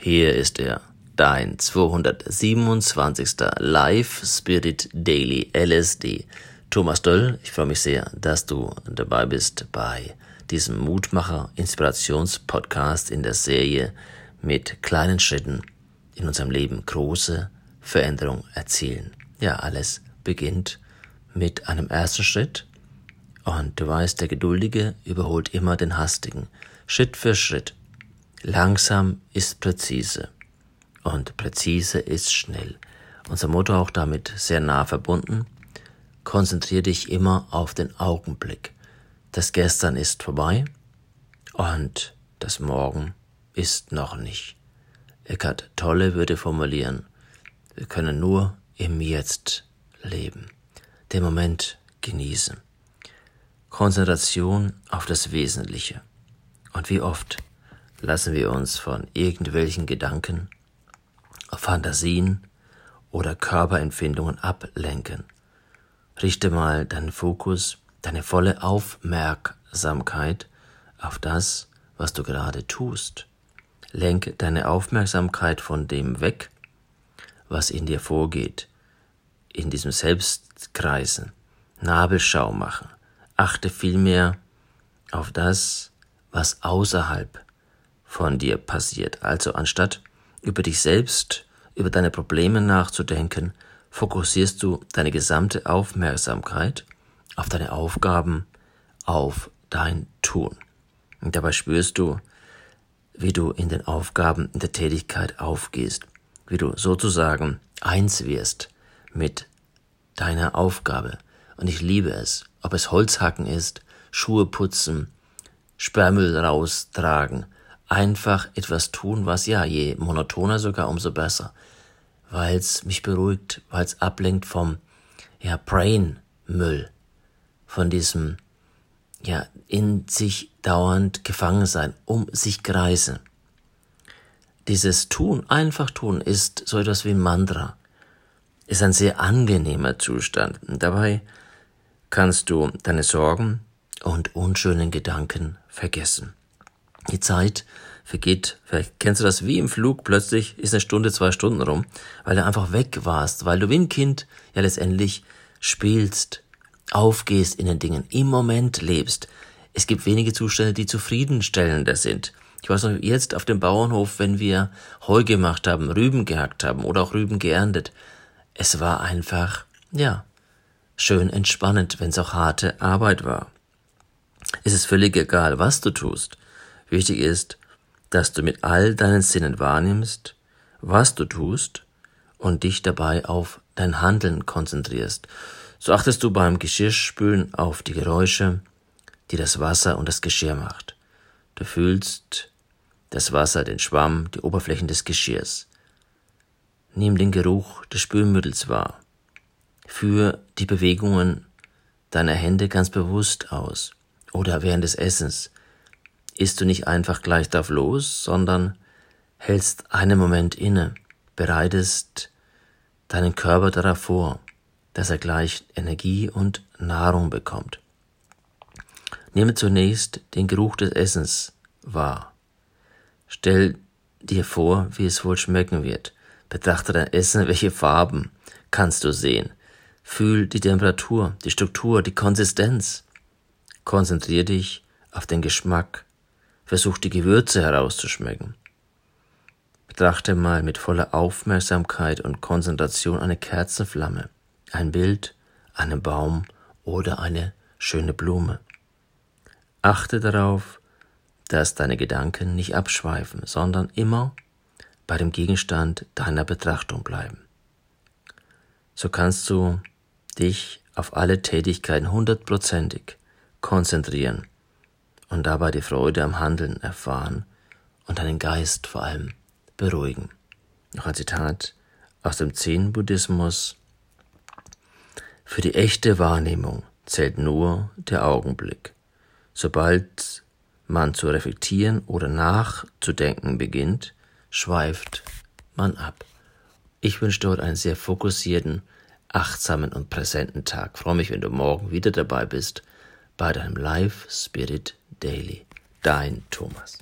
Hier ist er, dein 227. Live Spirit Daily LSD. Thomas Döll, ich freue mich sehr, dass du dabei bist bei diesem Mutmacher Inspirationspodcast in der Serie mit kleinen Schritten in unserem Leben große Veränderung erzielen. Ja, alles beginnt mit einem ersten Schritt und du weißt, der Geduldige überholt immer den Hastigen. Schritt für Schritt. Langsam ist präzise und präzise ist schnell. Unser Motto auch damit sehr nah verbunden. Konzentriere dich immer auf den Augenblick. Das Gestern ist vorbei und das Morgen ist noch nicht. Eckart Tolle würde formulieren, wir können nur im Jetzt leben, den Moment genießen. Konzentration auf das Wesentliche. Und wie oft lassen wir uns von irgendwelchen Gedanken, Fantasien oder Körperempfindungen ablenken. Richte mal deinen Fokus, deine volle Aufmerksamkeit auf das, was du gerade tust. Lenke deine Aufmerksamkeit von dem weg, was in dir vorgeht, in diesem Selbstkreisen, Nabelschau machen. Achte vielmehr auf das, was außerhalb von dir passiert. Also anstatt über dich selbst, über deine Probleme nachzudenken, fokussierst du deine gesamte Aufmerksamkeit auf deine Aufgaben, auf dein Tun. Und dabei spürst du, wie du in den Aufgaben, in der Tätigkeit aufgehst, wie du sozusagen eins wirst mit deiner Aufgabe. Und ich liebe es, ob es Holzhacken ist, Schuhe putzen, Sperrmüll raustragen, einfach etwas tun, was ja, je monotoner sogar, umso besser. Weil's mich beruhigt, weil's ablenkt vom, ja, Brain-Müll, von diesem, ja, in sich dauernd gefangen sein, um sich kreisen. Dieses Tun, einfach tun, ist so etwas wie ein Mantra, ist ein sehr angenehmer Zustand. Und dabei kannst du deine Sorgen und unschönen Gedanken vergessen. Die Zeit vergeht, vielleicht kennst du das wie im Flug, plötzlich ist eine Stunde, zwei Stunden rum, weil du einfach weg warst, weil du wie ein Kind ja letztendlich spielst, aufgehst in den Dingen, im Moment lebst. Es gibt wenige Zustände, die zufriedenstellender sind. Ich weiß noch, jetzt auf dem Bauernhof, wenn wir Heu gemacht haben, Rüben gehackt haben oder auch Rüben geerntet, es war einfach, ja, schön entspannend, wenn es auch harte Arbeit war. Es ist völlig egal, was du tust. Wichtig ist, dass du mit all deinen Sinnen wahrnimmst, was du tust und dich dabei auf dein Handeln konzentrierst. So achtest du beim Geschirrspülen auf die Geräusche, die das Wasser und das Geschirr macht. Du fühlst das Wasser, den Schwamm, die Oberflächen des Geschirrs. Nimm den Geruch des Spülmittels wahr. Führ die Bewegungen deiner Hände ganz bewusst aus. Oder während des Essens isst du nicht einfach gleich drauf los, sondern hältst einen Moment inne, bereitest deinen Körper darauf vor, dass er gleich Energie und Nahrung bekommt. Nehme zunächst den Geruch des Essens wahr. Stell dir vor, wie es wohl schmecken wird. Betrachte dein Essen, welche Farben kannst du sehen. Fühl die Temperatur, die Struktur, die Konsistenz. Konzentrier dich auf den Geschmack. Versuch die Gewürze herauszuschmecken. Betrachte mal mit voller Aufmerksamkeit und Konzentration eine Kerzenflamme, ein Bild, einen Baum oder eine schöne Blume. Achte darauf, dass deine Gedanken nicht abschweifen, sondern immer bei dem Gegenstand deiner Betrachtung bleiben. So kannst du dich auf alle Tätigkeiten hundertprozentig konzentrieren und dabei die Freude am Handeln erfahren und deinen Geist vor allem beruhigen. Noch ein Zitat aus dem Zen-Buddhismus. Für die echte Wahrnehmung zählt nur der Augenblick. Sobald man zu reflektieren oder nachzudenken beginnt, schweift man ab. Ich wünsche dir heute einen sehr fokussierten, achtsamen und präsenten Tag. Ich freue mich, wenn du morgen wieder dabei bist bei deinem Live Spirit Daily. Dein Thomas.